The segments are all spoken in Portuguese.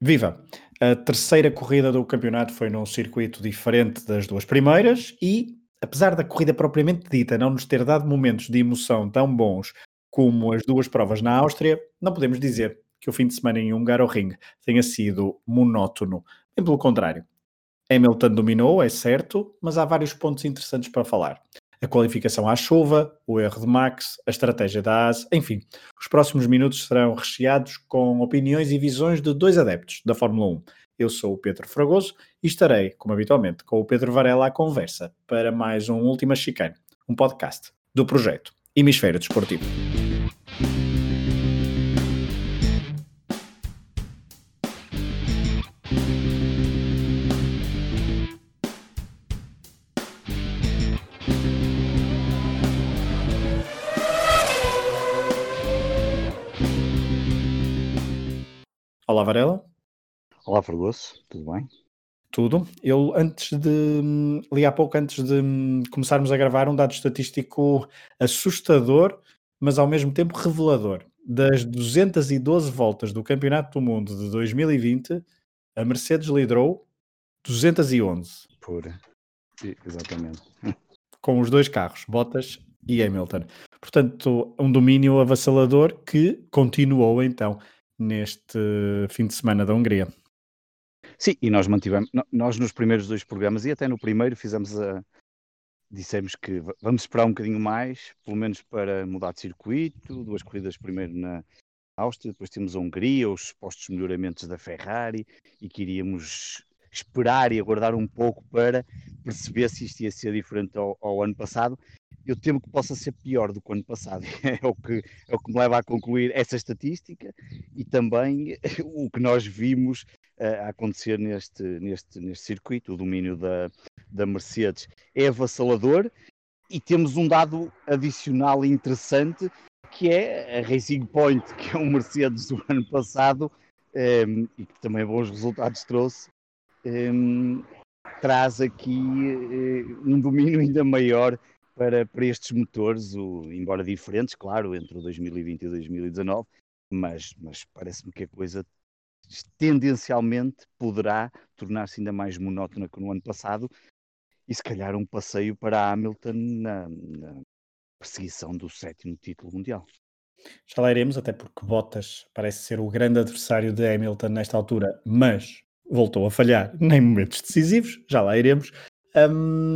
Viva! A terceira corrida do campeonato foi num circuito diferente das duas primeiras e, apesar da corrida propriamente dita não nos ter dado momentos de emoção tão bons como as duas provas na Áustria, não podemos dizer que o fim de semana em Hungaroring tenha sido monótono. Bem pelo contrário. Hamilton dominou, é certo, mas há vários pontos interessantes para falar a qualificação à chuva, o erro de Max, a estratégia da AS, enfim, os próximos minutos serão recheados com opiniões e visões de dois adeptos da Fórmula 1. Eu sou o Pedro Fragoso e estarei, como habitualmente, com o Pedro Varela à conversa para mais um Última Chicane, um podcast do projeto Hemisfério Desportivo. Olá, Varela. Olá, Fragoso, tudo bem? Tudo. Eu, antes de. li há pouco, antes de começarmos a gravar, um dado estatístico assustador, mas ao mesmo tempo revelador. Das 212 voltas do Campeonato do Mundo de 2020, a Mercedes liderou 211. Pura. Exatamente. Com os dois carros, Bottas e Hamilton. Portanto, um domínio avassalador que continuou então neste fim de semana da Hungria. Sim, e nós mantivemos, nós nos primeiros dois programas e até no primeiro fizemos a. Dissemos que vamos esperar um bocadinho mais, pelo menos para mudar de circuito, duas corridas primeiro na Áustria, depois temos a Hungria, os supostos melhoramentos da Ferrari e que iríamos esperar e aguardar um pouco para perceber se isto ia ser diferente ao, ao ano passado eu temo que possa ser pior do que o ano passado. É o que, é o que me leva a concluir essa estatística e também o que nós vimos uh, acontecer neste, neste, neste circuito. O domínio da, da Mercedes é avassalador e temos um dado adicional interessante que é a Racing Point, que é um Mercedes do ano passado um, ehm, e que também bons resultados trouxe. Um, traz aqui uh, um domínio ainda maior para, para estes motores, o, embora diferentes, claro, entre o 2020 e o 2019, mas, mas parece-me que a coisa tendencialmente poderá tornar-se ainda mais monótona que no ano passado e se calhar um passeio para Hamilton na, na perseguição do sétimo título mundial. Já lá iremos, até porque Bottas parece ser o grande adversário de Hamilton nesta altura, mas voltou a falhar em momentos decisivos, já lá iremos. Um,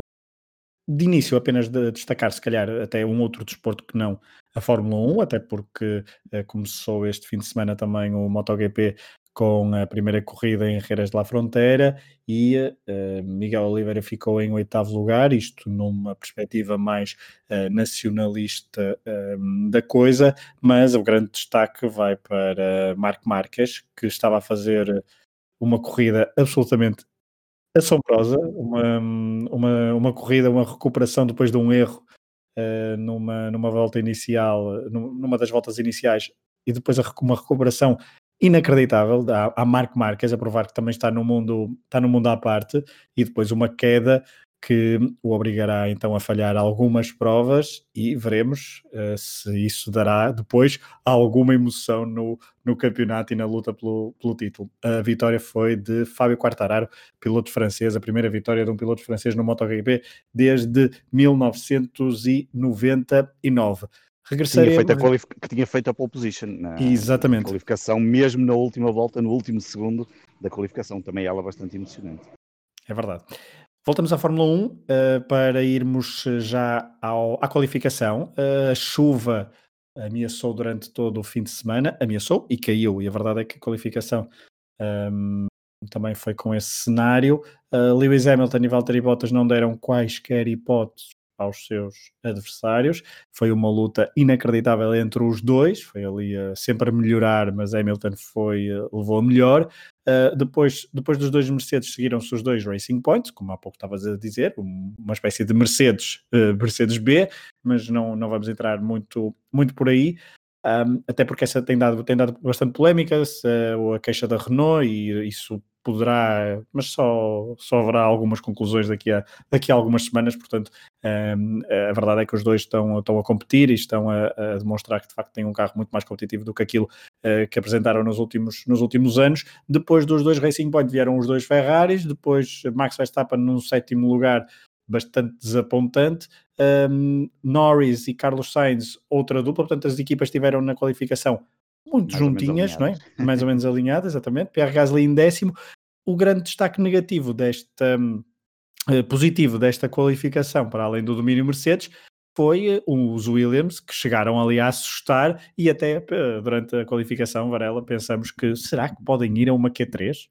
de início apenas de destacar se calhar até um outro desporto que não a Fórmula 1, até porque uh, começou este fim de semana também o MotoGP com a primeira corrida em Reiras de la Fronteira e uh, Miguel Oliveira ficou em oitavo lugar, isto numa perspectiva mais uh, nacionalista da coisa, mas o grande destaque vai para Marco Marques, que estava a fazer uma corrida absolutamente assombrosa, uma, uma, uma corrida, uma recuperação depois de um erro uh, numa, numa volta inicial, numa das voltas iniciais, e depois uma recuperação inacreditável. A, a Marco Marques a provar que também está no mundo está no mundo à parte e depois uma queda que o obrigará então a falhar algumas provas e veremos uh, se isso dará depois alguma emoção no, no campeonato e na luta pelo, pelo título. A vitória foi de Fábio Quartararo, piloto francês, a primeira vitória de um piloto francês no MotoGP desde 1999. Regressaremos... Tinha feito a que tinha feito a pole position na Exatamente. qualificação, mesmo na última volta, no último segundo da qualificação, também ela bastante emocionante. É verdade. Voltamos à Fórmula 1 uh, eh, para irmos já ao, à qualificação. Uh, a chuva ameaçou durante todo o fim de semana, ameaçou e caiu, e a verdade é que a qualificação um, ehm, também foi com esse cenário. Uh, Lewis Hamilton e Valtteri Bottas não deram quaisquer hipóteses aos seus adversários. Foi uma luta inacreditável entre os dois, foi ali uh, sempre a melhorar, mas Hamilton foi, uh, levou a melhor. Uh, depois, depois dos dois Mercedes seguiram-se os dois Racing Points, como há pouco estavas a dizer, uma espécie de Mercedes, Mercedes B, mas não, não vamos entrar muito, muito por aí. Um, até porque essa tem dado, tem dado bastante polémica, uh, a queixa da Renault, e isso poderá, mas só, só haverá algumas conclusões daqui a, daqui a algumas semanas, portanto, Um, a verdade é que os dois estão, estão a competir e estão a, a, demonstrar que de facto têm um carro muito mais competitivo do que aquilo uh, que apresentaram nos últimos, nos últimos anos. Depois dos dois Racing Point vieram os dois Ferraris, depois Max Verstappen no sétimo lugar, bastante desapontante. Um, Norris e Carlos Sainz, outra dupla, portanto as equipas estiveram na qualificação muito mais juntinhas, não é? mais ou menos alinhadas, exatamente. Pierre Gasly em décimo. O grande destaque negativo desta uh, positivo desta qualificação, para além do domínio Mercedes, foi uh, os Williams que chegaram ali a assustar e até uh, durante a qualificação, Varela, pensamos que será que podem ir a uma Q3?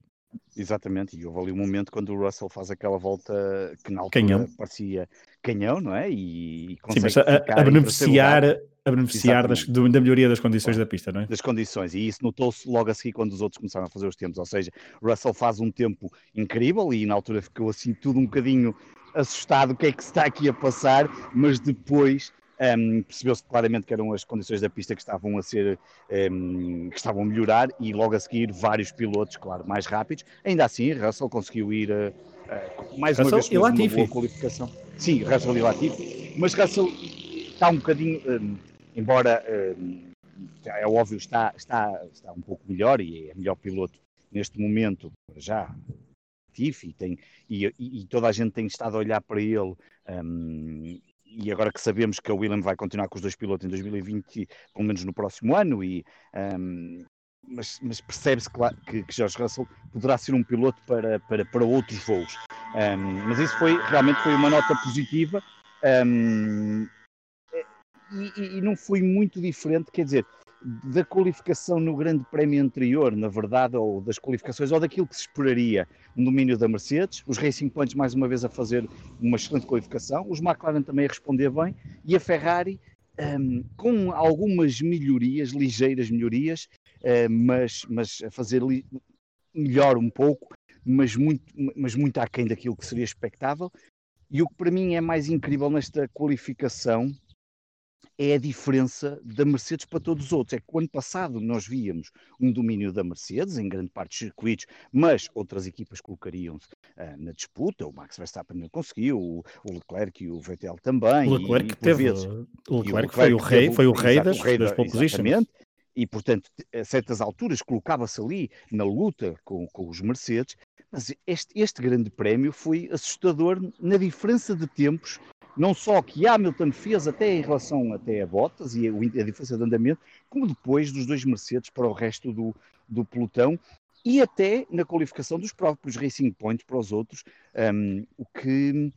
Exatamente, e houve ali um momento quando o Russell faz aquela volta que na altura canhão. parecia canhão, não é? E, e consegue Sim, a, a, beneficiar, a beneficiar das, do, da melhoria das condições da pista, não é? Das condições, e isso notou-se logo a seguir quando os outros começaram a fazer os tempos, ou seja, Russell faz um tempo incrível e na altura ficou assim tudo um bocadinho assustado o que é que está aqui a passar, mas depois um, Percebeu-se claramente que eram as condições da pista que estavam a ser um, que estavam a melhorar e logo a seguir vários pilotos, claro, mais rápidos. Ainda assim, Russell conseguiu ir uh, uh, mais Russell uma vez uma boa qualificação. Sim, Russell e Latifi, mas Russell está um bocadinho, um, embora é óbvio, está, está, está um pouco melhor e é melhor piloto neste momento, já tem, e, e, e, toda a gente tem estado a olhar para ele um, e agora que sabemos que a William vai continuar com os dois pilotos em 2020, pelo menos no próximo ano, e, um, mas, mas percebe-se claro, que, que George Russell poderá ser um piloto para, para, para outros voos. Um, mas isso foi realmente foi uma nota positiva um, e, e, não foi muito diferente, quer dizer, da qualificação no Grande Prémio anterior, na verdade, ou das qualificações, ou daquilo que se esperaria no domínio da Mercedes, os Racing Points mais uma vez a fazer uma excelente qualificação, os McLaren também a responder bem, e a Ferrari um, com algumas melhorias, ligeiras melhorias, uh, mas, mas a fazer melhor um pouco, mas muito, mas muito aquém daquilo que seria expectável. E o que para mim é mais incrível nesta qualificação é a diferença da Mercedes para todos os outros. É que o ano passado nós víamos um domínio da Mercedes, em grande parte dos circuitos, mas outras equipas colocariam-se uh, na disputa. O Max Verstappen não conseguiu, o, o Leclerc e o Vettel também. O Leclerc, e, teve, vezes, o Leclerc, foi, o rei, teve, foi o rei das, das pole positions. E, portanto, a certas alturas colocava-se ali na luta com, com os Mercedes, mas este, este grande prémio foi assustador na diferença de tempos não só que Hamilton fez até em relação até a Bottas e a, diferença de andamento, como depois dos dois Mercedes para o resto do, do pelotão e até na qualificação dos próprios Racing Points para os outros, um, o que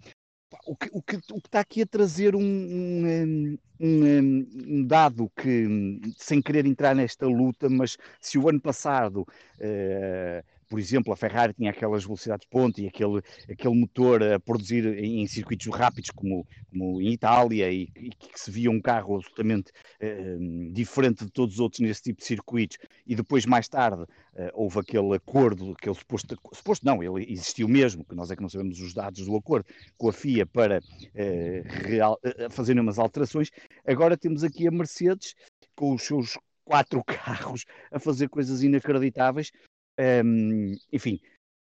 o que, o, que, o que está aqui a trazer um, um, um, um, dado que, sem querer entrar nesta luta, mas se o ano passado uh, por exemplo, a Ferrari tinha aquelas velocidades ponte e aquele, aquele motor a produzir em, em circuitos rápidos, como, como em Itália, e, e, que se via um carro absolutamente uh, diferente de todos os outros nesse tipo de circuitos. E depois, mais tarde, uh, houve aquele acordo, aquele suposto, suposto não, ele existiu mesmo, que nós é que não sabemos os dados do acordo, com a FIA para uh, real, fazer umas alterações. Agora temos aqui a Mercedes com os seus quatro carros a fazer coisas inacreditáveis um, enfim,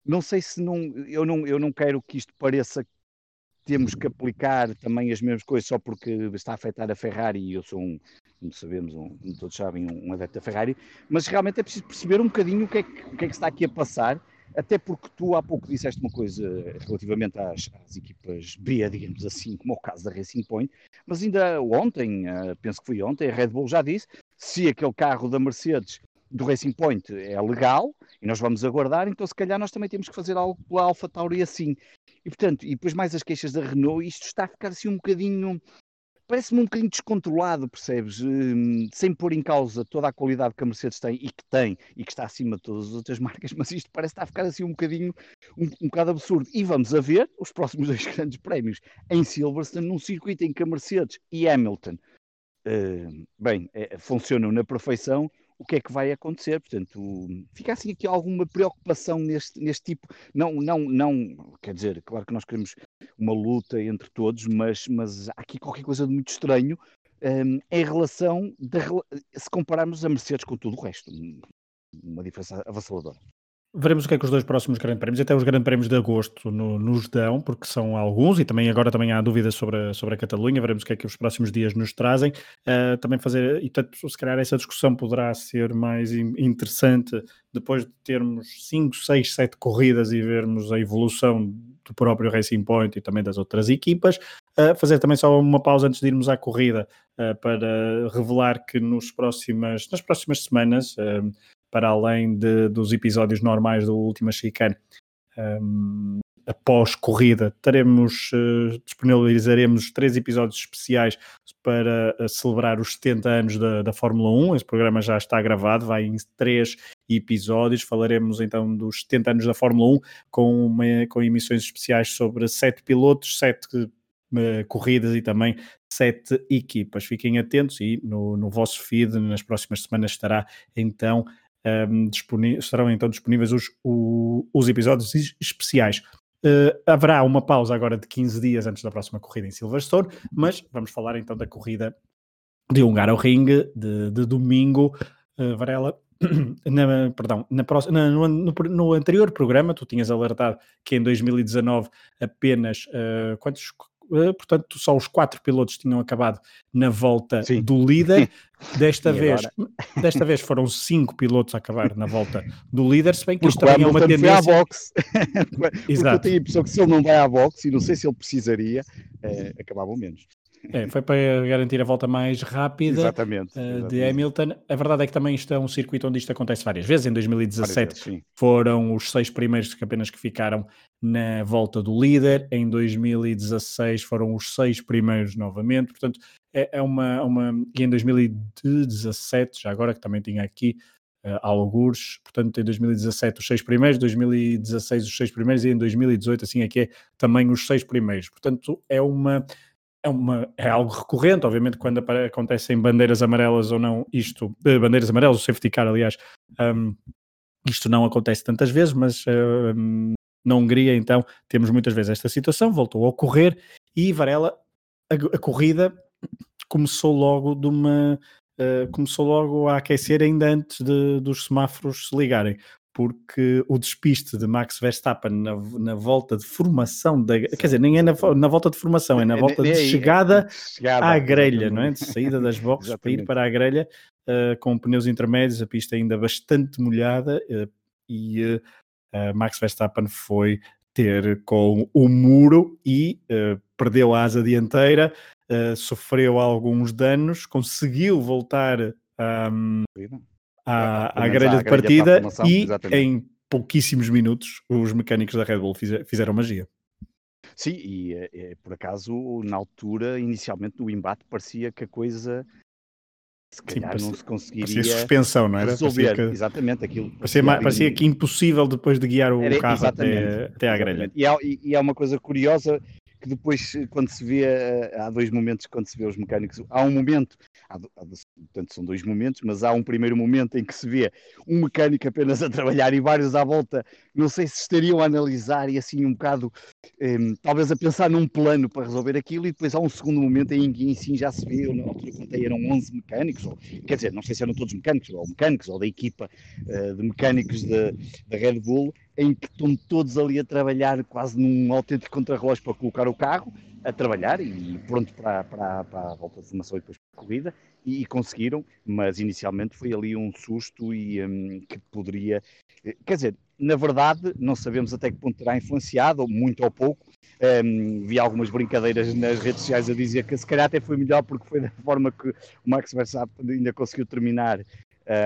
não sei se não eu, não. eu não quero que isto pareça que temos que aplicar também as mesmas coisas só porque está a afetar a Ferrari e eu sou um, como sabemos, um, como todos sabem, um, um adepto da Ferrari, mas realmente é preciso perceber um bocadinho o que, é que, o que é que está aqui a passar, até porque tu há pouco disseste uma coisa relativamente às, às, equipas B, digamos assim, como é o caso da Racing Point, mas ainda ontem, uh, penso que foi ontem, a Red Bull já disse, se aquele carro da Mercedes do Racing Point é legal e nós vamos aguardar, então se calhar nós também temos que fazer algo pela Alpha Tauri assim. E portanto, e depois mais as queixas da Renault, isto está a ficar assim um bocadinho, parece-me um bocadinho descontrolado, percebes? Hum, sem pôr em causa toda a qualidade que a Mercedes tem e que tem e que está acima de todas as outras marcas, mas isto parece estar a ficar assim um bocadinho, um, um bocado absurdo. E vamos a ver os próximos dois grandes prémios em Silverstone, num circuito em que a Mercedes e Hamilton, uh, bem, é, funcionam na perfeição o que é que vai acontecer. Portanto, fica assim aqui alguma preocupação neste, neste tipo. Não, não, não, quer dizer, claro que nós queremos uma luta entre todos, mas, mas há aqui qualquer coisa de muito estranho um, em relação, de, se compararmos a Mercedes com tudo o resto. Uma diferença avassaladora. Veremos o que é que os dois próximos grandes prémios, até os grandes prémios de agosto, no, nos dão, porque são alguns, e também agora também há dúvidas sobre a, sobre a Catalunha, veremos o que é que os próximos dias nos trazem. Uh, também fazer, e tanto, se calhar essa discussão poderá ser mais interessante depois de termos 5, 6, 7 corridas e vermos a evolução do próprio Racing Point e também das outras equipas. Uh, fazer também só uma pausa antes de irmos à corrida uh, para revelar que nos próximas, nas próximas semanas para além de, dos episódios normais do Última Chicane. Um, após corrida, teremos, uh, disponibilizaremos três episódios especiais para uh, celebrar os 70 anos da, da Fórmula 1. Esse programa já está gravado, vai em três episódios. Falaremos então dos 70 anos da Fórmula 1 com, uma, com emissões especiais sobre sete pilotos, sete uh, corridas e também sete equipas. Fiquem atentos e no, no vosso feed nas próximas semanas estará então um, estarão então disponíveis os, os episódios especiais. Uh, haverá uma pausa agora de 15 dias antes da próxima corrida em Silverstone, mas vamos falar então da corrida de Hungaroring de, de domingo. Uh, Varela, na, perdão, na próxima, na, no, no, anterior programa tu tinhas alertado que em 2019 apenas uh, quantos portanto, só os quatro pilotos tinham acabado na volta Sim. do líder. Desta vez, desta vez foram cinco pilotos a acabar na volta do líder, se bem que isto também é uma tendência. à boxe. Exato. eu tenho a impressão que se ele não vai à boxe, e não sei se ele precisaria, é, acabavam menos. É, foi para garantir a volta mais rápida exatamente, uh, exatamente. de Hamilton. A verdade é que também isto é um circuito onde isto acontece várias vezes. Em 2017 vezes, foram os seis primeiros que apenas que ficaram na volta do líder. Em 2016 foram os seis primeiros novamente. Portanto, é, é uma, uma. E em 2017, já agora que também tinha aqui uh, algures, portanto, em 2017 os seis primeiros, 2016 os seis primeiros e em 2018, assim é que é também os seis primeiros. Portanto, é uma é, uma, é algo recorrente, obviamente, quando acontecem bandeiras amarelas ou não, isto, eh, bandeiras amarelas, o safety car, aliás, um, isto não acontece tantas vezes, mas um, na Hungria, então, temos muitas vezes esta situação, voltou a ocorrer e Varela, a, a corrida começou logo de uma. Uh, começou logo a aquecer ainda antes de, dos semáforos se ligarem porque o despiste de Max Verstappen na, na volta de formação, da, quer dizer, nem é na, na, volta de formação, é na volta de chegada, chegada à grelha, não é? De saída das boxes para ir para a grelha, uh, com pneus intermédios, a pista ainda bastante molhada, uh, e uh, Max Verstappen foi ter com o muro e perdeu a asa dianteira, sofreu alguns danos, conseguiu voltar um, à, à grelha de partida e exatamente. em pouquíssimos minutos os mecânicos da Red Bull fizeram magia. Sim, e é, por acaso, na altura, inicialmente no embate, parecia que a coisa se calhar Sim, parecia, não se conseguiria parecia suspensão, não era? Resolver, parecia que, exatamente aquilo. Parecia, parecia que impossível depois de guiar o era, carro até, até à grelha. E há, e há uma coisa curiosa que depois, quando se vê, eh, há dois momentos quando se vê os mecânicos, há um momento, há, há, portanto são dois momentos, mas há um primeiro momento em que se vê um mecânico apenas a trabalhar e vários à volta, não sei se estariam a analisar e assim um bocado, um, talvez a pensar num plano para resolver aquilo, e depois há um segundo momento em que sim já se vê, na altura contei eram 11 mecânicos, ou, quer dizer, não sei se eram todos mecânicos, ou mecânicos, ou da equipa uh, de mecânicos da Red Bull, em que estão todos ali a trabalhar quase num autêntico contrarrelógio para colocar o carro, a trabalhar e pronto para, para, para a volta de formação e depois para a corrida, e, conseguiram, mas inicialmente foi ali um susto e um, que poderia, eh, quer dizer, na verdade não sabemos até que ponto terá influenciado, muito ou pouco, um, vi algumas brincadeiras nas redes sociais a dizer que se calhar até foi melhor porque foi da forma que o Max Verstappen ainda conseguiu terminar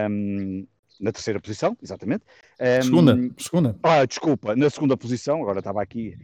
um, na terceira posição, exatamente. Um, segunda, segunda. Ah, desculpa, na segunda posição, agora estava aqui.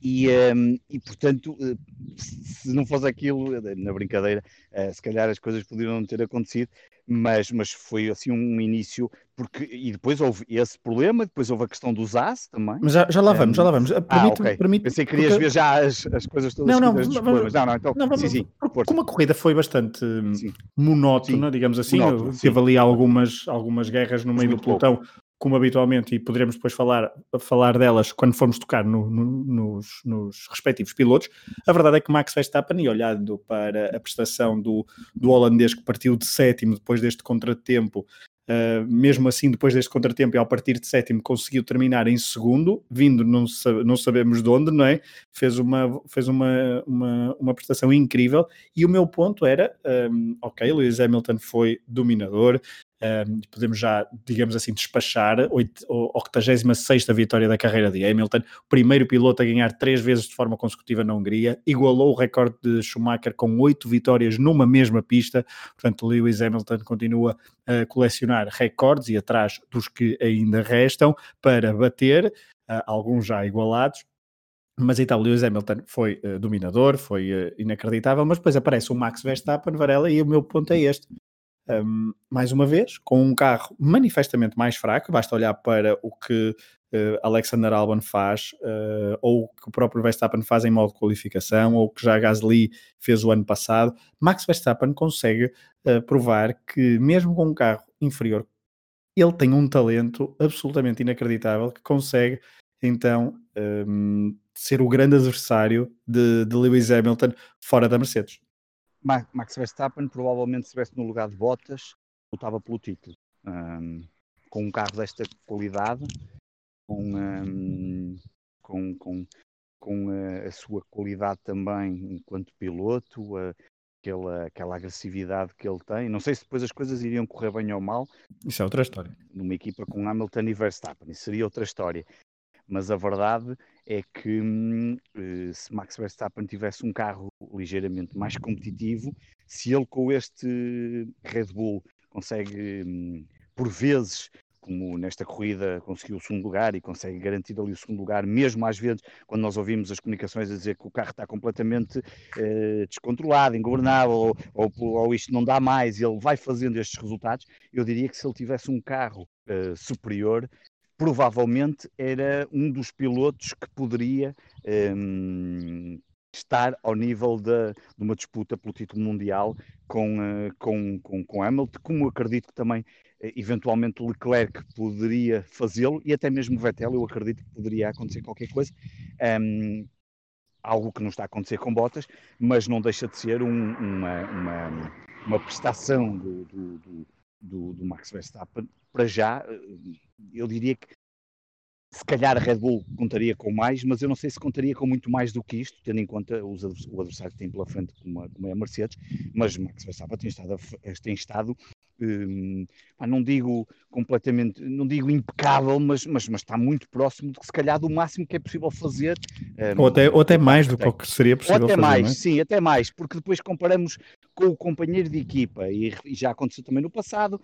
E, um, e, portanto, eh, se não fosse aquilo, eh, na brincadeira, uh, se calhar as coisas poderiam não ter acontecido, mas, mas foi assim um início, porque e depois houve esse problema, depois houve a questão dos AS também. Mas já, já lá vamos, um, já lá vamos. Permite, ah, okay. permite, Pensei que querias porque... ver já as, as coisas todas não, não, dos problemas. Não, não, então, não, vamos, sim, sim. Como a corrida foi bastante sim. monótona, digamos assim, monótono, teve ali algumas, algumas guerras no meio do pelotão, como habitualmente, e poderemos depois falar, falar delas quando formos tocar no, no, nos, nos, respectivos pilotos. A verdade é que Max Verstappen, e olhando para a prestação do, do holandês que partiu de sétimo depois deste contratempo, Uh, mesmo assim, depois deste contratempo e ao partir de sétimo, conseguiu terminar em segundo, vindo não, não sabemos de onde, não é? Fez uma, fez uma, uma, uma prestação incrível. E o meu ponto era: um, ok, Lewis Hamilton foi dominador, um, podemos já, digamos assim, despachar a 86 vitória da carreira de Hamilton, primeiro piloto a ganhar três vezes de forma consecutiva na Hungria, igualou o recorde de Schumacher com oito vitórias numa mesma pista, portanto Lewis Hamilton continua a colecionar recordes e atrás dos que ainda restam para bater, uh, alguns já igualados, mas então, Lewis Hamilton foi uh, dominador, foi uh, inacreditável, mas depois aparece o Max Verstappen, Varela, e o meu ponto é este um, mais uma vez, com um carro manifestamente mais fraco, basta olhar para o que uh, Alexander Albon faz, uh, ou o que o próprio Verstappen faz em modo de qualificação, ou o que já Gasly fez o ano passado. Max Verstappen consegue uh, provar que, mesmo com um carro inferior, ele tem um talento absolutamente inacreditável que consegue então um, ser o grande adversário de, de Lewis Hamilton fora da Mercedes. Max Verstappen provavelmente se estivesse no lugar de Bottas lutava pelo título. Um, com um carro desta qualidade com, um, com, com, com a, a, sua qualidade também enquanto piloto a, aquela, aquela agressividade que ele tem. Não sei se depois as coisas iriam correr bem ou mal. Isso é outra história. Numa equipa com Hamilton e Verstappen isso seria outra história mas a verdade é que hum, eh, se Max Verstappen tivesse um carro ligeiramente mais competitivo, se ele com este Red Bull consegue, hum, por vezes, como nesta corrida conseguiu o segundo lugar e consegue garantir ali o segundo lugar, mesmo às vezes quando nós ouvimos as comunicações a dizer que o carro está completamente eh, descontrolado, ingovernável, ou, ou, ou, isto não dá mais, e ele vai fazendo estes resultados, eu diria que se ele tivesse um carro eh, superior, provavelmente era um dos pilotos que poderia um, estar ao nível de, de, uma disputa pelo título mundial com, uh, com, com, com Hamilton, como acredito que também uh, eventualmente Leclerc poderia fazê-lo e até mesmo Vettel, eu acredito que poderia acontecer qualquer coisa. Um, algo que não está a acontecer com Bottas, mas não deixa de ser um, uma, uma, uma prestação do, do, do, do, do Max Verstappen para já eh, eu diria que se calhar a Red Bull contaria com mais, mas eu não sei se contaria com muito mais do que isto, tendo em conta os, o adversário que tem pela frente, a, como é a Mercedes, mas Max Verstappen tem estado, tem estado hum, não digo completamente, não digo impecável, mas, mas, mas está muito próximo de que se calhar do máximo que é possível fazer. Hum, ou, até, ou até mais do que, que seria possível ou até fazer, mais, é? sim, até mais, porque depois comparamos com o companheiro de equipa, e, e já aconteceu também no passado,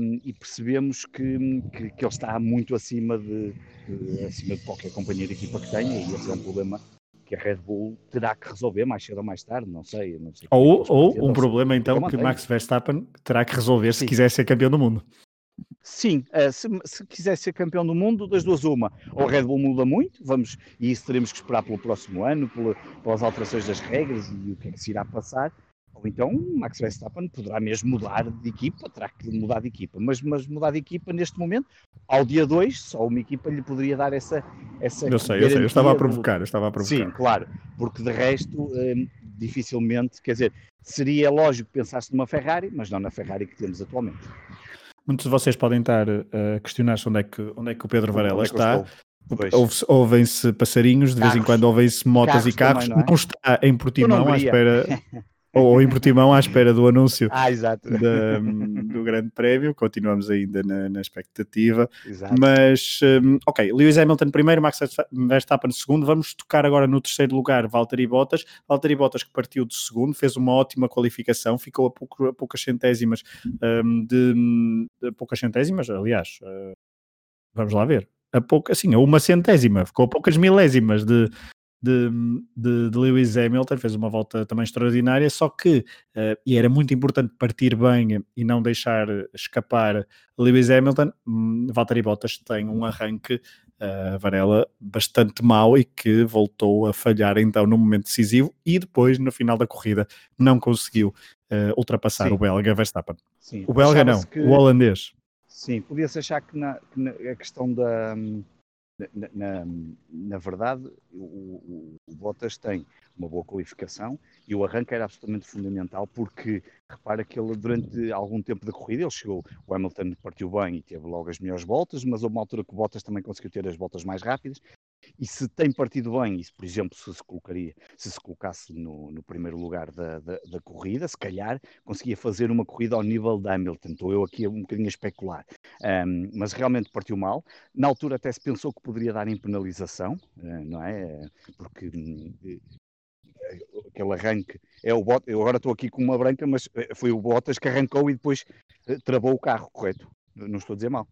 um, e percebemos que, que, que, ele está muito acima de, de, acima de qualquer companheiro de equipa que tenha, e esse é um problema que a Red Bull terá que resolver mais cedo ou mais tarde, não sei. Não sei ou ou um problema então que Max Verstappen terá que resolver se Sim. quiser ser campeão do mundo. Sim, uh, se, se, quiser ser campeão do mundo, das duas uma, ou a Red Bull muda muito, vamos, e isso teremos que esperar pelo próximo ano, pela, pelas alterações das regras e o que é que se irá passar, ou então Max Verstappen poderá mesmo mudar de equipa, terá que mudar de equipa, mas, mas mudar de equipa neste momento, ao dia 2, só uma equipa lhe poderia dar essa. essa eu sei, eu sei, eu estava a provocar, eu estava a provocar. Sim, claro, porque de resto, hum, dificilmente, quer dizer, seria lógico pensar-se numa Ferrari, mas não na Ferrari que temos atualmente. Muitos de vocês podem estar a questionar-se onde, é que, onde é que o Pedro Varela é está. Ouvem-se passarinhos, de Carros. vez em quando ouvem-se motas carros e carros. Também, não, é? não, está em Portimão à espera ou em Portimão à espera do anúncio ah, da, do Grande Prémio, continuamos ainda na, na expectativa. Exato. Mas, um, ok, Lewis Hamilton primeiro, Max Verstappen segundo. Vamos tocar agora no terceiro lugar, Valtteri Bottas. Valtteri Bottas que partiu de segundo, fez uma ótima qualificação, ficou a, pouco, a poucas centésimas um, de, de, poucas centésimas, aliás, uh, vamos lá ver. A pouca, assim, a uma centésima, ficou a poucas milésimas de, de, de, de, Lewis Hamilton, fez uma volta também extraordinária, só que, uh, e era muito importante partir bem e não deixar escapar Lewis Hamilton, um, Valtteri Bottas tem um arranque uh, Varela bastante mau e que voltou a falhar então no momento decisivo e depois no final da corrida não conseguiu uh, ultrapassar Sim. o belga Verstappen. Sim. O belga não, que... o holandês. Sim, podia-se achar que, na, que na, a questão da... Um na, na, verdade, o, o, o, Bottas tem uma boa qualificação e o arranque era absolutamente fundamental porque, repara que ele durante algum tempo da corrida, ele chegou, o Hamilton partiu bem e teve logo as melhores voltas, mas houve uma altura que o Bottas também conseguiu ter as voltas mais rápidas e se tem partido bem, se, por exemplo, se se, colocaria, se se colocasse no, no primeiro lugar da, da, da, corrida, se calhar conseguia fazer uma corrida ao nível da Hamilton. Estou eu aqui um bocadinho a especular. Um, mas realmente partiu mal. Na altura até se pensou que poderia dar em penalização, uh, não é? Porque uh, aquele arranque é o Bottas. Eu agora estou aqui com uma branca, mas eh, foi o Bottas que arrancou e depois travou o carro, correto? Não estou a dizer mal.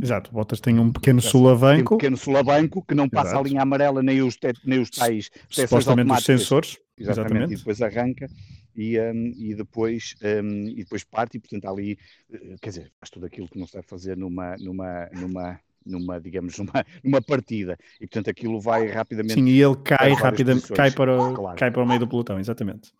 Exato, Bottas tem um pequeno sulavanco. Tem um pequeno sulavanco que não passa Exato. a linha amarela nem os, te, nem os tais Supostamente os sensores. Exatamente, Exatamente, e depois arranca e, um, e, depois, um, e depois parte e portanto ali, eh, quer dizer, faz tudo aquilo que não se deve fazer numa, numa, numa, numa digamos, numa, numa partida e portanto aquilo vai rapidamente... Sim, e ele cai rapidamente, cai para, o, claro. cai para o meio do pelotão, exatamente.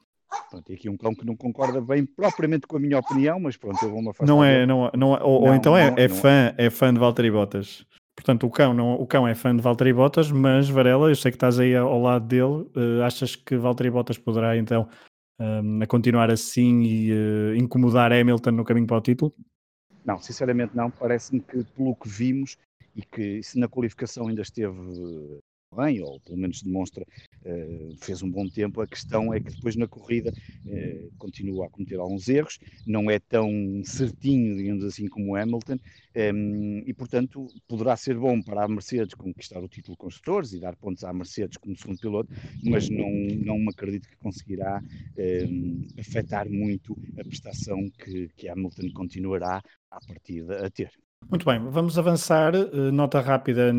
Pronto, e aqui um cão que não concorda bem propriamente com a minha opinião, mas pronto, eu vou-me afastar. Não é, não, não, ou, não, ou então é, não, é, fã, é. é fã de Valtteri Bottas. Portanto, o cão, não, o cão é fã de Valtteri Bottas, mas Varela, eu sei que estás aí ao lado dele, uh, achas que Valtteri Bottas poderá então um, a continuar assim e uh, incomodar Hamilton no caminho para o título? Não, sinceramente não. Parece-me que pelo que vimos e que se na qualificação ainda esteve bem, ou pelo menos demonstra, uh, fez um bom tempo. A questão é que depois na corrida uh, continua a cometer alguns erros, não é tão certinho, digamos assim, como Hamilton, ehm, e portanto poderá ser bom para a Mercedes conquistar o título de construtores e dar pontos à Mercedes como segundo piloto, mas não, não me acredito que conseguirá ehm, afetar muito a prestação que, que Hamilton continuará à partida a ter. Muito bem, vamos avançar. Uh, nota rápida,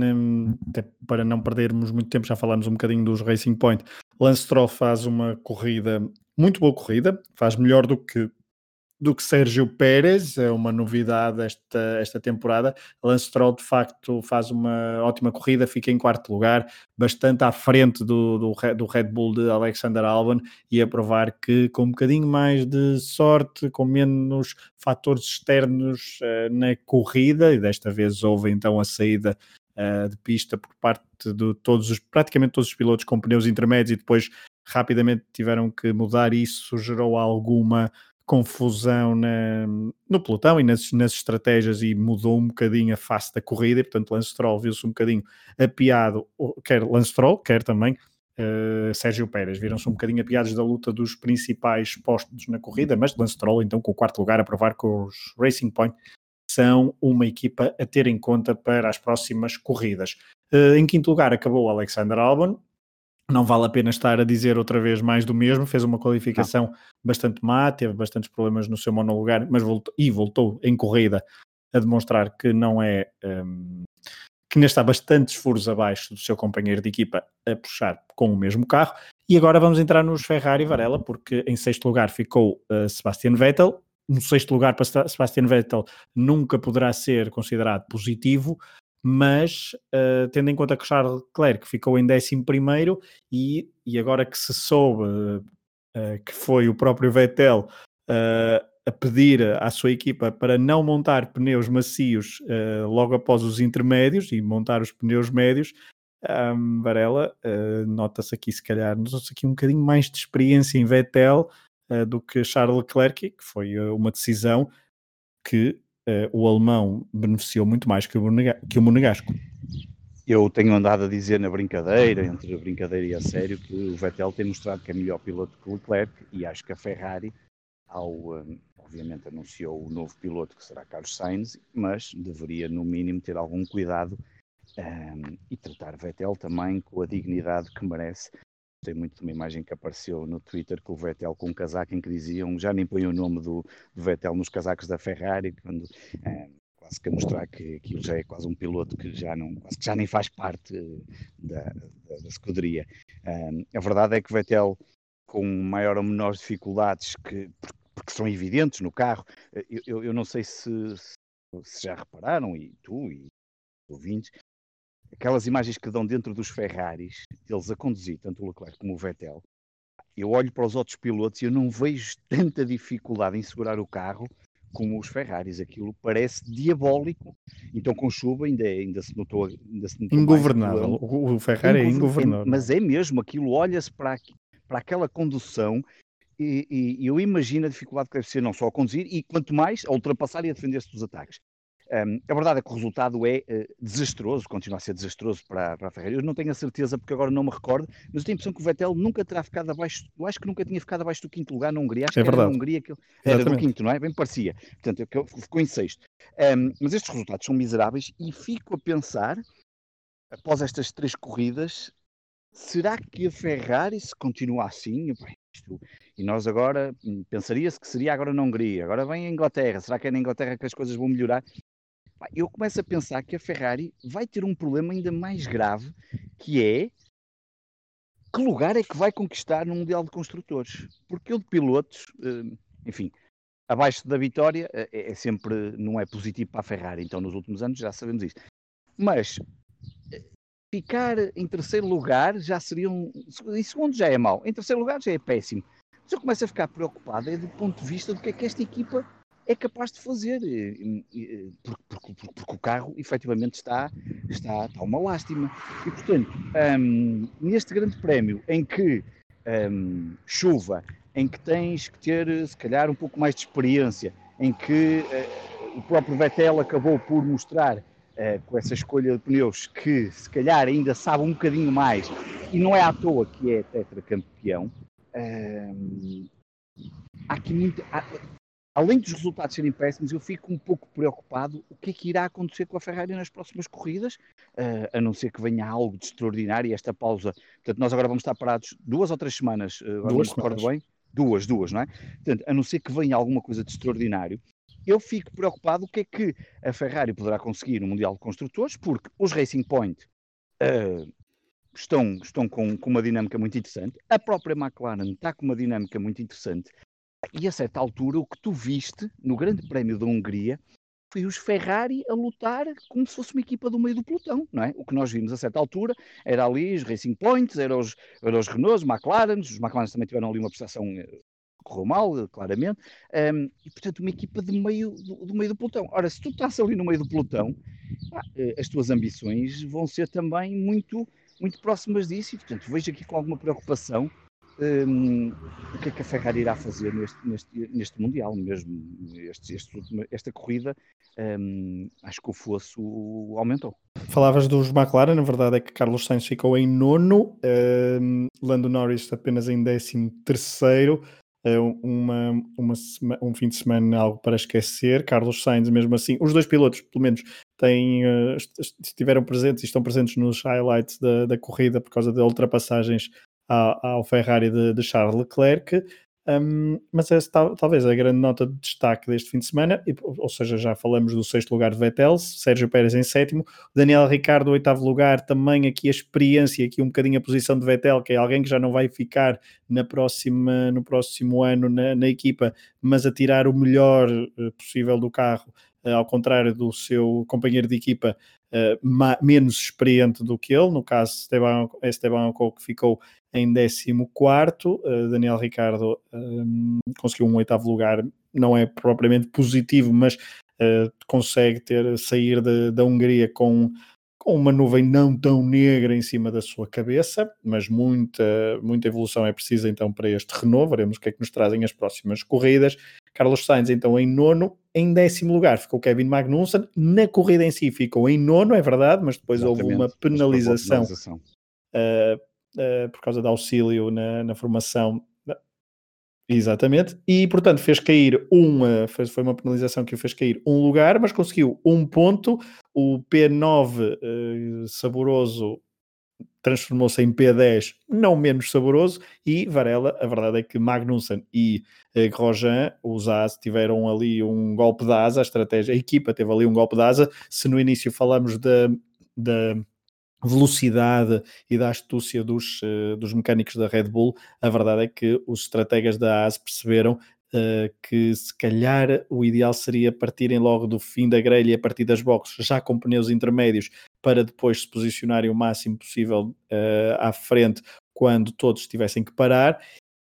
até para não perdermos muito tempo, já falámos um bocadinho dos Racing Point. Lance Stroll faz uma corrida, muito boa corrida, faz melhor do que do que Sérgio Pérez, é uma novidade esta, esta temporada. Lance Stroll, de facto, faz uma ótima corrida, fica em quarto lugar, bastante à frente do, do, do Red Bull de Alexander Albon e a provar que com um bocadinho mais de sorte, com menos fatores externos uh, na corrida, e desta vez houve então a saída uh, de pista por parte de todos os, praticamente todos os pilotos com pneus intermédios e depois rapidamente tiveram que mudar isso, gerou alguma confusão na, no pelotão e nas, nas, estratégias e mudou um bocadinho a face da corrida e portanto Lance Stroll viu-se um bocadinho apiado, quer Lance Stroll, quer também uh, Sérgio Pérez, viram-se um bocadinho apiados da luta dos principais postos na corrida, mas Lance Stroll então com o quarto lugar a provar que os Racing Point são uma equipa a ter em conta para as próximas corridas. Uh, em quinto lugar acabou Alexander Albon, não vale a pena estar a dizer outra vez mais do mesmo. Fez uma qualificação não. bastante má, teve bastantes problemas no seu monolugar, mas voltou e voltou em corrida a demonstrar que não é um, que ainda está bastantes furos abaixo do seu companheiro de equipa a puxar com o mesmo carro. E agora vamos entrar nos Ferrari Varela, porque em sexto lugar ficou uh, Sebastian Vettel. No sexto lugar para Sebastian Vettel nunca poderá ser considerado positivo, mas uh, tendo em conta que Charles Leclerc ficou em 11 primeiro e, e agora que se soube uh, que foi o próprio Vettel uh, a pedir à sua equipa para não montar pneus macios logo após os intermédios e montar os pneus médios, um, Varela, nota-se aqui se calhar, nota-se aqui um bocadinho mais de experiência em Vettel do que Charles Leclerc, que foi uma decisão que uh, o alemão beneficiou muito mais que o, que o monegasco. Eu tenho andado a dizer na brincadeira, entre a brincadeira e a sério, que o Vettel tem mostrado que é melhor piloto que o Leclerc e acho que a Ferrari, ao, um, obviamente anunciou o novo piloto que será Carlos Sainz, mas deveria no mínimo ter algum cuidado um, e tratar Vettel também com a dignidade que merece Gostei muito de uma imagem que apareceu no Twitter com o Vettel com um casaco em que diziam já nem põe o nome do, do Vettel nos casacos da Ferrari, quando é, quase que a mostrar que aquilo já é quase um piloto que já não, quase que já nem faz parte da, da, da escuderia. Um, a verdade é que o Vettel, com maior ou menor dificuldades, que, porque são evidentes no carro, eu, eu, eu não sei se, se já repararam, e tu e ouvintes, aquelas imagens que dão dentro dos Ferraris, eles a conduzir, tanto o Leclerc como o Vettel, eu olho para os outros pilotos e eu não vejo tanta dificuldade em segurar o carro como os Ferraris. Aquilo parece diabólico. Então, com chuva, ainda, ainda se notou. Ainda se notou ingovernável. O, o Ferrari é ingovernável. Mas é mesmo, aquilo olha-se para, para aquela condução e, e, eu imagino a dificuldade que deve ser não só a conduzir e quanto mais a ultrapassar e a defender-se dos ataques. Um, a verdade é que o resultado é uh, desastroso, continua a ser desastroso para, para a Ferrari. Eu não tenho a certeza, porque agora não me recordo, mas eu tenho a impressão que o Vettel nunca terá ficado abaixo, eu acho que nunca tinha ficado abaixo do quinto lugar na Hungria. Acho é que verdade. era na Hungria que ele era do quinto, não é? Bem parecia. Portanto, ficou em sexto. Um, mas estes resultados são miseráveis e fico a pensar, após estas três corridas, será que a Ferrari, se continua assim, bem, e nós agora hum, pensaria-se que seria agora na Hungria, agora vem a Inglaterra, será que é na Inglaterra que as coisas vão melhorar? Eu começo a pensar que a Ferrari vai ter um problema ainda mais grave, que é que lugar é que vai conquistar no Mundial de Construtores? Porque o de pilotos, hum, enfim, abaixo da vitória é, é sempre, não é positivo para a Ferrari, então nos últimos anos já sabemos isso. Mas eh, ficar em terceiro lugar já seria um. Em segundo já é mau, em terceiro lugar já é péssimo. Mas eu começo a ficar preocupado é do ponto de vista do que é que esta equipa é capaz de fazer, porque, porque, porque, o carro efetivamente está, está, está uma lástima. E portanto, um, neste grande prémio em que um, chuva, em que tens que ter se calhar um pouco mais de experiência, em que uh, o próprio Vettel acabou por mostrar uh, com essa escolha de pneus que se calhar ainda sabe um bocadinho mais e não é à toa que é tetracampeão. Um, há aqui muito. Há, além dos resultados serem péssimos, eu fico um pouco preocupado o que é que irá acontecer com a Ferrari nas próximas corridas, uh, a não ser que venha algo de extraordinário esta pausa. Portanto, nós agora vamos estar parados duas ou três semanas, uh, duas não me recordo bem. Duas, duas, não é? Portanto, a não ser que venha alguma coisa de extraordinário, eu fico preocupado o que é que a Ferrari poderá conseguir no Mundial de Construtores, porque os Racing Point uh, estão, estão com, com uma dinâmica muito interessante, a própria McLaren está com uma dinâmica muito interessante, e a certa altura, o que tu viste no Grande Prémio da Hungria foi os Ferrari a lutar como se fosse uma equipa do meio do pelotão, não é? O que nós vimos a certa altura era ali os Racing Points, eram os, eram os Renaults, os McLarens, os McLarens também tiveram ali uma prestação eh, correu mal, claramente, um, e portanto uma equipa do meio do, do, meio do pelotão. Ora, se tu estás ali no meio do pelotão, ah, as tuas ambições vão ser também muito, muito próximas disso, e portanto vejo aqui com alguma preocupação um, o que é que a Ferrari irá fazer neste, neste, neste Mundial mesmo. Este, este, esta corrida, um, acho que o fosso aumentou. Falavas dos McLaren, na verdade é que Carlos Sainz ficou em nono, um, Lando Norris apenas em décimo terceiro, é uma, uma, um fim de semana algo para esquecer. Carlos Sainz, mesmo assim, os dois pilotos, pelo menos, têm, uh, estiveram presentes e estão presentes nos highlights da, da corrida por causa de ultrapassagens ao, Ferrari de, de, Charles Leclerc. Um, mas essa tal, talvez a grande nota de destaque deste fim de semana, ou seja, já falamos do sexto lugar de Vettel, Sérgio Pérez em sétimo, Daniel Ricardo oitavo lugar, também aqui a experiência, aqui um bocadinho a posição de Vettel, que é alguém que já não vai ficar na próxima, no próximo ano na, na equipa, mas a tirar o melhor uh, possível do carro, uh, ao contrário do seu companheiro de equipa, uh, menos experiente do que ele, no caso Esteban, Esteban Ocon, que ficou em 14, uh, Daniel Ricardo um, conseguiu um oitavo lugar, não é propriamente positivo, mas uh, consegue ter sair da Hungria com, com uma nuvem não tão negra em cima da sua cabeça, mas muita, muita evolução é precisa então para este Renault, veremos o que é que nos trazem as próximas corridas. Carlos Sainz então em nono, em décimo lugar ficou Kevin Magnussen, na corrida em si ficou em nono, é verdade, mas depois Exatamente. houve uma penalização, penalização. Uh, uh, por causa de auxílio na, na formação. Exatamente, e portanto fez cair uma, foi uma penalização que o fez cair um lugar, mas conseguiu um ponto. O P9 uh, eh, saboroso transformou-se em P10 não menos saboroso. E Varela, a verdade é que Magnussen e uh, Grosjean, os AS tiveram ali um golpe de asa, a estratégia, a equipa teve ali um golpe de asa, se no início falamos da, da velocidade e da astúcia dos, uh, dos mecânicos da Red Bull, a verdade é que os estrategas da AS perceberam uh, que se calhar o ideal seria partirem logo do fim da grelha a partir das boxes, já com pneus intermédios, para depois se posicionarem o máximo possível uh, à frente quando todos tivessem que parar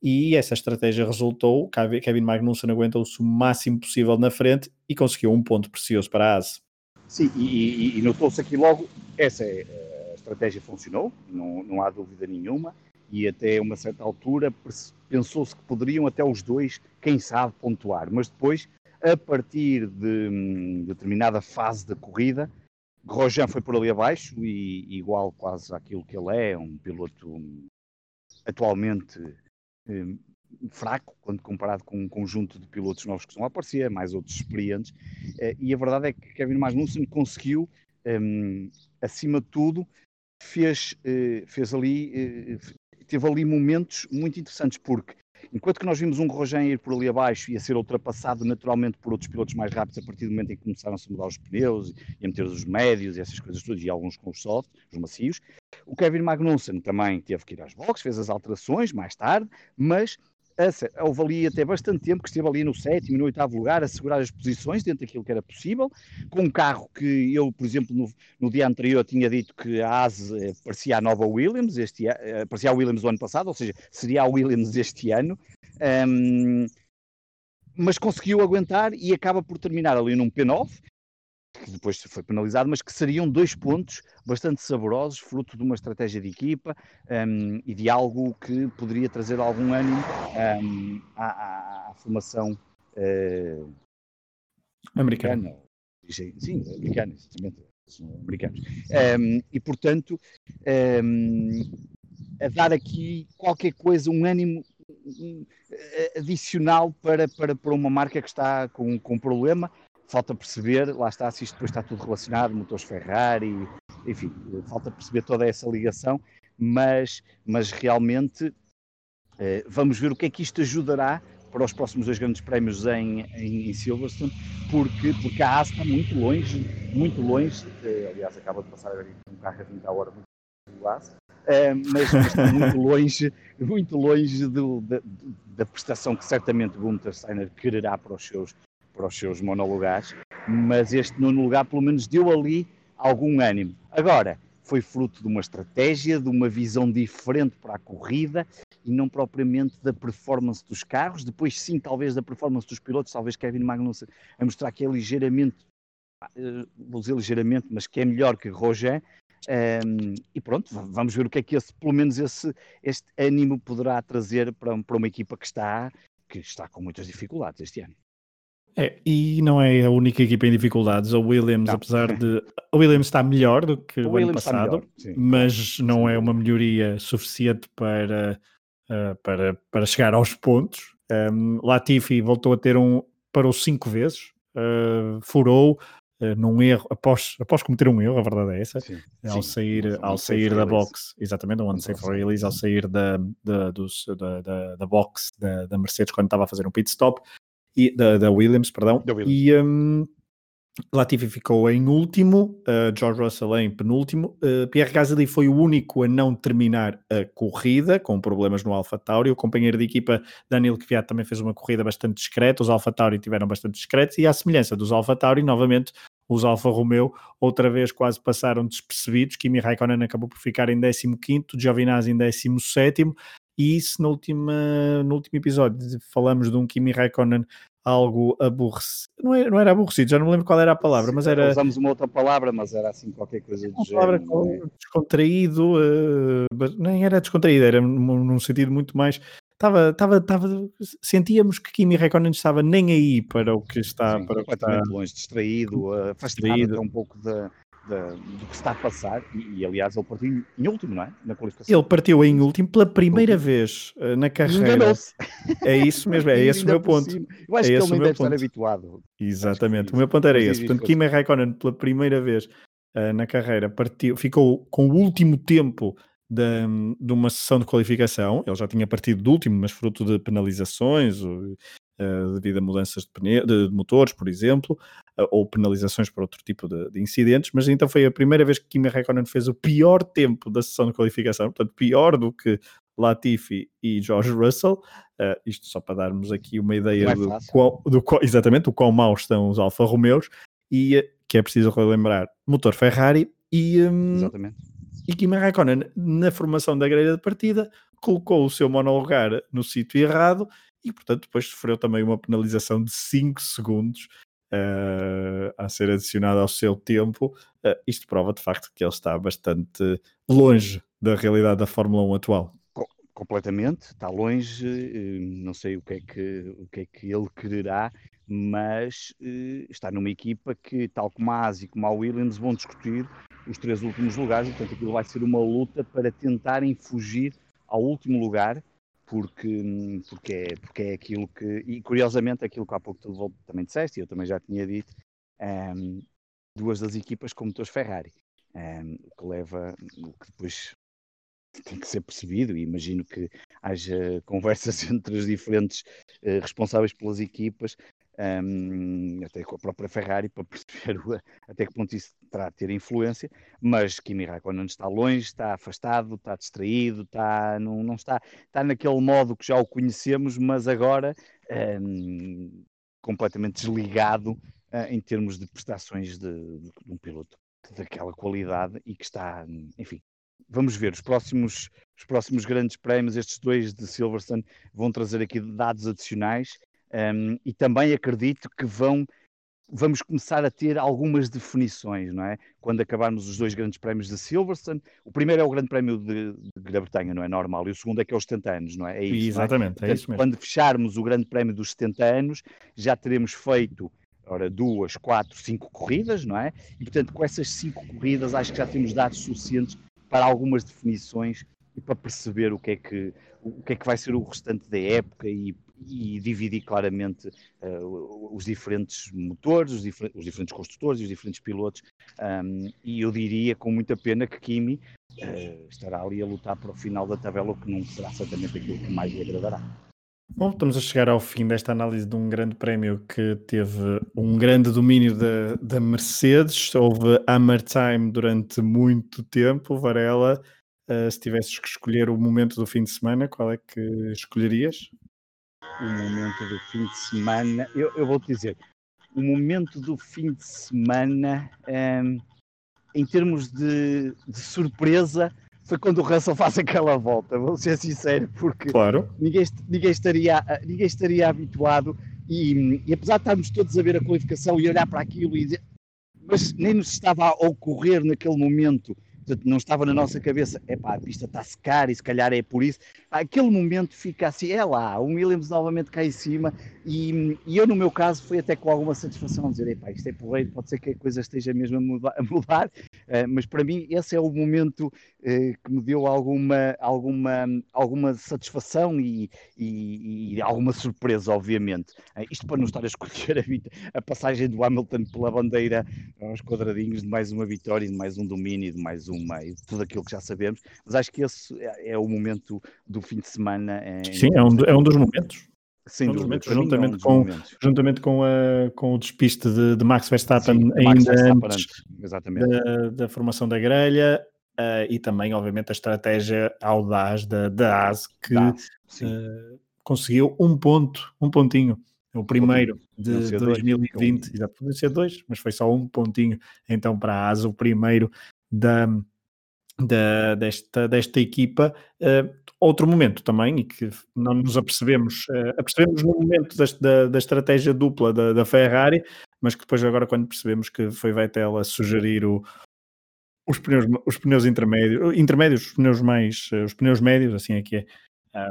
e essa estratégia resultou, Kevin Magnussen aguentou-se o máximo possível na frente e conseguiu um ponto precioso para a ASE. Sim, e, e, e notou-se aqui logo, essa é, estratégia funcionou, não, não há dúvida nenhuma, e até uma certa altura pensou-se que poderiam até os dois, quem sabe, pontuar, mas depois, a partir de hum, determinada fase da corrida, Grosjean foi por ali abaixo e igual quase àquilo que ele é, um piloto hum, atualmente hum, fraco quando comparado com um conjunto de pilotos novos que estão a aparecer, mais outros experientes. Eh, e a verdade é que Kevin Magnussen conseguiu, acima de tudo, fez, eh, fez ali, eh, teve ali momentos muito interessantes, porque enquanto que nós vimos um Grosjean ir por ali abaixo e a ser ultrapassado naturalmente por outros pilotos mais rápidos a partir do momento em que começaram -se a mudar os pneus e a meter os médios e essas coisas todas, e alguns com os soft, os macios, o Kevin Magnussen também teve que ir às boxes, fez as alterações mais tarde, mas houve ali até bastante tempo que esteve ali no sétimo e no oitavo lugar a segurar as posições dentro daquilo que era possível, com um carro que eu, por exemplo, no, no dia anterior tinha dito que a ASE eh, parecia a nova Williams, este, eh, parecia a Williams do ano passado, ou seja, seria a Williams este ano, um, mas conseguiu aguentar e acaba por terminar ali num P9, que depois foi penalizado, mas que seriam dois pontos bastante saborosos, fruto de uma estratégia de equipa um, e de algo que poderia trazer algum ânimo um, à, à, à, formação uh, americana. Sim, americana, exatamente, americanos. Um, e, portanto, a dar aqui qualquer coisa, um ânimo adicional para, para, para uma marca que está com, com problema, falta perceber, lá está, se isto depois está tudo relacionado, motores Ferrari, enfim, falta perceber toda essa ligação, mas, mas realmente eh, vamos ver o que é que isto ajudará para os próximos dois grandes prémios em, em, Silverstone, porque, porque a ASA está muito longe, muito longe, eh, aliás acaba de passar agora um carro a 20 a hora muito ASA, eh, mas, mas, está muito longe, muito longe do, da, da prestação que certamente Gunther Steiner quererá para os seus para os seus monolugares, mas este nono lugar pelo menos deu ali algum ânimo. Agora, foi fruto de uma estratégia, de uma visão diferente para a corrida e não propriamente da performance dos carros. Depois, sim, talvez da performance dos pilotos, talvez Kevin Magnussen a mostrar que é ligeiramente, eh, vou dizer ligeiramente, mas que é melhor que Roger. Um, e pronto, vamos ver o que é que esse, pelo menos esse, este ânimo poderá trazer para, para uma equipa que está, que está com muitas dificuldades este ano. É, e não é a única equipa em dificuldades. A Williams, não. apesar de. A Williams está melhor do que o, o ano passado, melhor, mas não é uma melhoria suficiente para, uh, para, para chegar aos pontos. Um, Latifi voltou a ter um. parou cinco vezes, uh, furou. Uh, num erro, após, após cometer um erro, a verdade é essa, sim, ao sim, sair, ao sair da box, exatamente, um unsafe release, ao sair da, da, dos, da, da, da box da, da Mercedes quando estava a fazer um pit stop, e, da, da Williams, perdão, da Williams. e um, Latifi ficou em último, uh, George Russell em penúltimo, uh, Pierre Gasly foi o único a não terminar a corrida, com problemas no Alfa Tauri, o companheiro de equipa Daniel Kvyat também fez uma corrida bastante discreta, os Alfa Tauri tiveram bastante discretos, e à semelhança dos Alfa Tauri, novamente, os Alfa Romeo outra vez quase passaram despercebidos, Kimi Raikkonen acabou por ficar em 15º, Giovinazzi em 17º, e isso no, última, no último episódio falamos de um Kimi Raikkonen algo aborrecido, não era, não era aborrecido, já não me lembro qual era a palavra, mas era... Usamos uma outra palavra, mas era assim qualquer coisa do uma palavra é? descontraído, uh, nem era descontraído, era num, num sentido muito mais... Estava, estava, estava, sentíamos que Kimi Raikkonen estava nem aí para o que está... Sim, para completamente está... longe, distraído, afastado um pouco da da, do que está a passar, e, e, aliás ele partiu em último, não é? Na qualificação. Ele partiu em último pela primeira último. vez uh, na carreira. É isso mesmo, é esse o meu ponto. Eu acho é que ele nem deve ponto. estar habituado. Exatamente, o meu ponto era esse. Portanto, Kimi Raikkonen pela primeira vez uh, na carreira partiu, ficou com o último tempo de, de, uma sessão de qualificação. Ele já tinha partido do último, mas fruto de penalizações, uh, devido a mudanças de, de, de motores, por exemplo, uh, ou penalizações por outro tipo de, de, incidentes, mas então foi a primeira vez que Kimi Raikkonen fez o pior tempo da sessão de qualificação, portanto, pior do que Latifi e George Russell, uh, isto só para darmos aqui uma ideia é do, qual, do qual, exatamente, o quão maus estão os Alfa Romeos, e que é preciso relembrar, motor Ferrari, e, um, exatamente. e Kimi Raikkonen, na formação da grelha de partida, colocou o seu monolugar no sítio errado e, portanto, depois sofreu também uma penalização de 5 segundos uh, a ser adicionado ao seu tempo. Uh, isto prova de facto que ele está bastante longe da realidade da Fórmula 1 atual. Completamente, está longe, eh, não sei o que é que, o que, é que ele quererá, mas está numa equipa que, tal como a Asi como a Williams, vão discutir os três últimos lugares, portanto aquilo vai ser uma luta para tentarem fugir ao último lugar porque, porque, é, porque é aquilo que, e curiosamente, aquilo que há pouco tu também disseste, e eu também já tinha dito, um, ehm, duas das equipas com motores Ferrari, um, ehm, o que leva, o que depois tem que ser percebido, e imagino que haja conversas entre os diferentes uh, responsáveis pelas equipas um, até com a própria Ferrari, para perceber até que ponto isso terá de ter influência, mas Kimi Raikkonen está longe, está afastado, está distraído, está, não, não está, está naquele modo que já o conhecemos, mas agora um, completamente desligado uh, em termos de prestações de, de, de um piloto daquela qualidade e que está, enfim, vamos ver, os próximos, os próximos grandes prémios, estes dois de Silverstone, vão trazer aqui dados adicionais um, e também acredito que vão vamos começar a ter algumas definições, não é? Quando acabarmos os dois grandes prémios de Silverstone, o primeiro é o grande prémio de, de Grã-Bretanha, não é normal, e o segundo é que é os 70 anos, não é? é isso, Exatamente, é? Portanto, é isso mesmo. Quando fecharmos o grande prémio dos 70 anos, já teremos feito ora, duas, quatro, cinco corridas, não é? E portanto, com essas cinco corridas, acho que já temos dados suficientes para algumas definições e para perceber o que é que, o que, é que vai ser o restante da época e, e dividir claramente uh, os diferentes motores, os, difer os, diferentes construtores e os diferentes pilotos. Um, e eu diria com muita pena que Kimi uh, estará ali a lutar para o final da tabela, o que não será certamente aquilo que mais lhe agradará. Bom, estamos a chegar ao fim desta análise de um grande prémio que teve um grande domínio da, Mercedes. Houve Hammer Time durante muito tempo. Varela, uh, se tivesses que escolher o momento do fim de semana, qual é que escolherias? o momento do fim de semana, eu, eu vou-te dizer, o momento do fim de semana, um, ehm, em termos de, de, surpresa, foi quando o Russell faz aquela volta, vou ser sincero, porque claro. ninguém, ninguém, estaria, ninguém estaria habituado e, e, apesar de estarmos todos a ver a qualificação e olhar para aquilo e dizer, mas nem nos estava a ocorrer naquele momento Portanto, não estava na nossa cabeça, é pá, a pista está a e se calhar é por isso. Aquele momento fica assim, é lá, o Williams novamente cá em cima e, e eu no meu caso foi até com alguma satisfação dizer, é pá, isto é porreiro, pode ser que a coisa esteja mesmo a mudar, a mudar uh, mas para mim esse é o momento que me deu alguma, alguma, alguma satisfação e, e, e alguma surpresa, obviamente. Uh, isto para não estar a escolher a, a passagem do Hamilton pela bandeira aos quadradinhos de mais uma vitória, de mais um domínio, de mais um meio, tudo aquilo que já sabemos, mas acho que esse é, é o momento do fim de semana. Em... Sim, é um, é um dos momentos. Sem um dúvida, juntamente, é um com, momentos. juntamente com, a, com o despiste de, de Max Verstappen Sim, ainda Max Verstappen antes da, da, formação da grelha uh, e também, obviamente, a estratégia audaz da, da AS que uh, conseguiu um ponto, um pontinho. O primeiro de 2020, exato, podia ser dois, mas foi só um pontinho então para a AS, o primeiro da, da, desta, desta equipa. Uh, outro momento também, e que não nos apercebemos, uh, apercebemos no momento da, da, da estratégia dupla da, da, Ferrari, mas que depois agora quando percebemos que foi Vettel a sugerir o, os, pneus, os pneus intermédios, intermédios, os pneus mais, os pneus médios, assim é que é,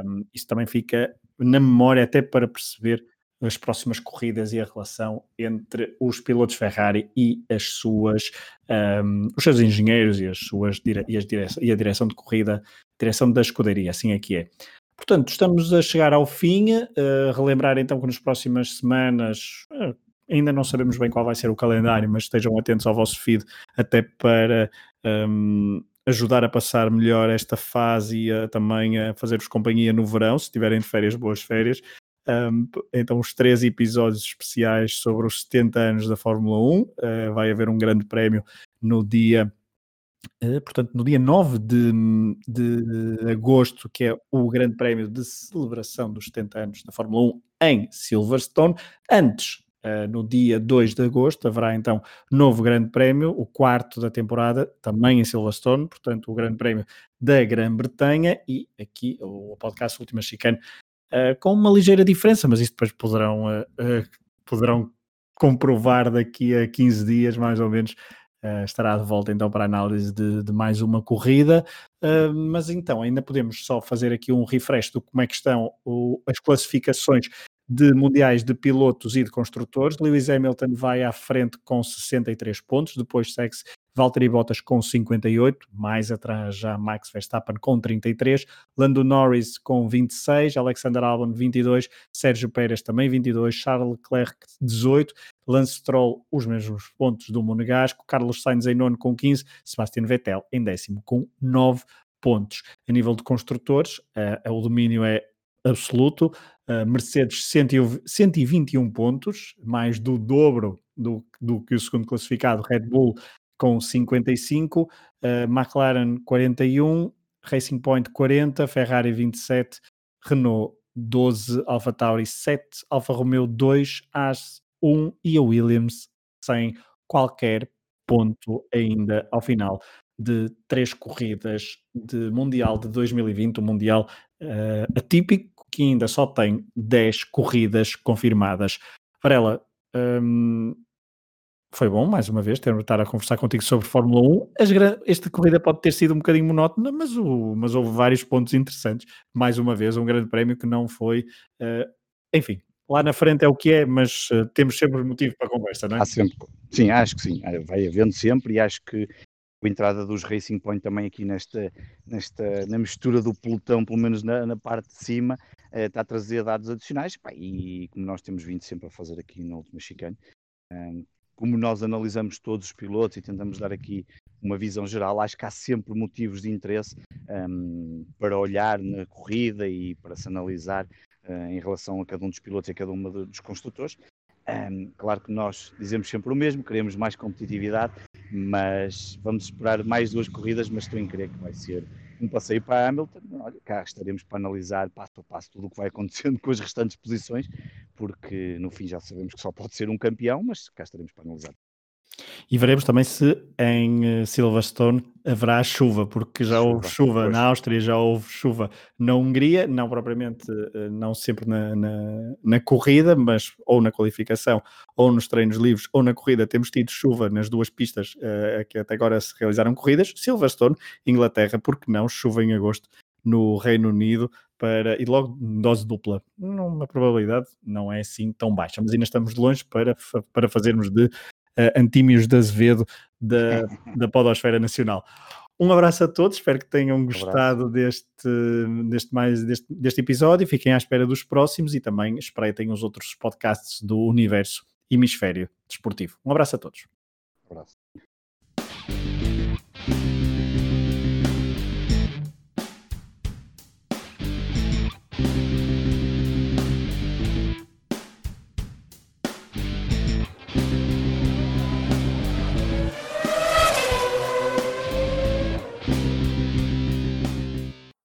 um, isso também fica na memória até para perceber as próximas corridas e a relação entre os pilotos Ferrari e as suas um, os seus engenheiros e as suas e, as direção, e a direção de corrida, direção da escuderia, assim é que é. Portanto, estamos a chegar ao fim, uh, relembrar então que nas próximas semanas uh, ainda não sabemos bem qual vai ser o calendário, mas estejam atentos ao vosso feed até para um, ajudar a passar melhor esta fase e a, também a fazer-vos companhia no verão, se tiverem férias, boas férias. Um, então, os três episódios especiais sobre os 70 anos da Fórmula 1. Uh, eh, vai haver um grande prémio no dia, uh, portanto, no dia 9 de, de agosto, que é o grande prémio de celebração dos 70 anos da Fórmula 1 em Silverstone. Antes Uh, no dia 2 de agosto haverá então novo Grande Prémio, o quarto da temporada, também em Silverstone, portanto, o Grande Prémio da Grã-Bretanha e aqui o podcast Última Chicane uh, com uma ligeira diferença, mas isso depois poderão, uh, poderão comprovar daqui a 15 dias, mais ou menos. estará de volta então para a análise de, de mais uma corrida, mas então ainda podemos só fazer aqui um refresh do como é que estão o, as classificações de mundiais de pilotos e de construtores. Lewis Hamilton vai à frente com 63 pontos, depois segue-se Valtteri Bottas com 58, mais atrás já Max Verstappen com 33, Lando Norris com 26, Alexander Albon 22, Sérgio Pérez também 22, Charles Leclerc 18, Lance Stroll os mesmos pontos do Monegasco, Carlos Sainz em nono com 15, Sebastian Vettel em décimo com 9 pontos. A nível de construtores, uh, o domínio é absoluto. Mercedes 121 pontos, mais do dobro do, do que o segundo classificado, Red Bull com 55, uh, McLaren 41, Racing Point 40, Ferrari 27, Renault 12, Alfa Tauri 7, Alfa Romeo 2, As 1 e a Williams sem qualquer ponto ainda ao final de três corridas de Mundial de 2020, o Mundial uh, atípico, que ainda só tem 10 corridas confirmadas. Varela, um, foi bom, mais uma vez, ter estar a conversar contigo sobre Fórmula 1. As, esta corrida pode ter sido um bocadinho monótona, mas, o, mas houve vários pontos interessantes. Mais uma vez, um grande prémio que não foi. Uh, enfim, lá na frente é o que é, mas uh, temos sempre motivo para conversa, não é? Há sempre. Sim, acho que sim. Vai havendo sempre e acho que entrada dos Racing Point também aqui nesta, nesta na mistura do pelotão, pelo menos na, na parte de cima, uh, está a trazer dados adicionais pá, e como nós temos vindo sempre a fazer aqui no Último Chicane, um, como nós analisamos todos os pilotos e tentamos dar aqui uma visão geral, acho que há sempre motivos de interesse um, para olhar na corrida e para se analisar uh, em relação a cada um dos pilotos e a cada um dos construtores. Um, claro que nós dizemos sempre o mesmo, queremos mais competitividade, mas vamos esperar mais duas corridas, mas estou em crer que vai ser um passeio para Hamilton. Olha, cá estaremos para analisar passo a passo tudo o que vai acontecendo com as restantes posições, porque no fim já sabemos que só pode ser um campeão, mas cá estaremos para analisar. E veremos também se em eh, Silverstone haverá chuva, porque já houve chuva na Áustria, já houve chuva na Hungria, não propriamente, eh, não sempre na, na, na, corrida, mas ou na qualificação, ou nos treinos livres, ou na corrida, temos tido chuva nas duas pistas uh, que até agora se realizaram corridas. Silverstone, Inglaterra, porque não chuva em agosto no Reino Unido para, e logo dose dupla. Uma probabilidade não é assim tão baixa, mas ainda estamos longe para, para fazermos de uh, Antímios de Azevedo da, da Podosfera Nacional. Um abraço a todos, espero que tenham gostado deste, deste, mais, deste, deste episódio. Fiquem à espera dos próximos e também espreitem os outros podcasts do Universo Hemisfério Desportivo. Um abraço a todos. Um abraço.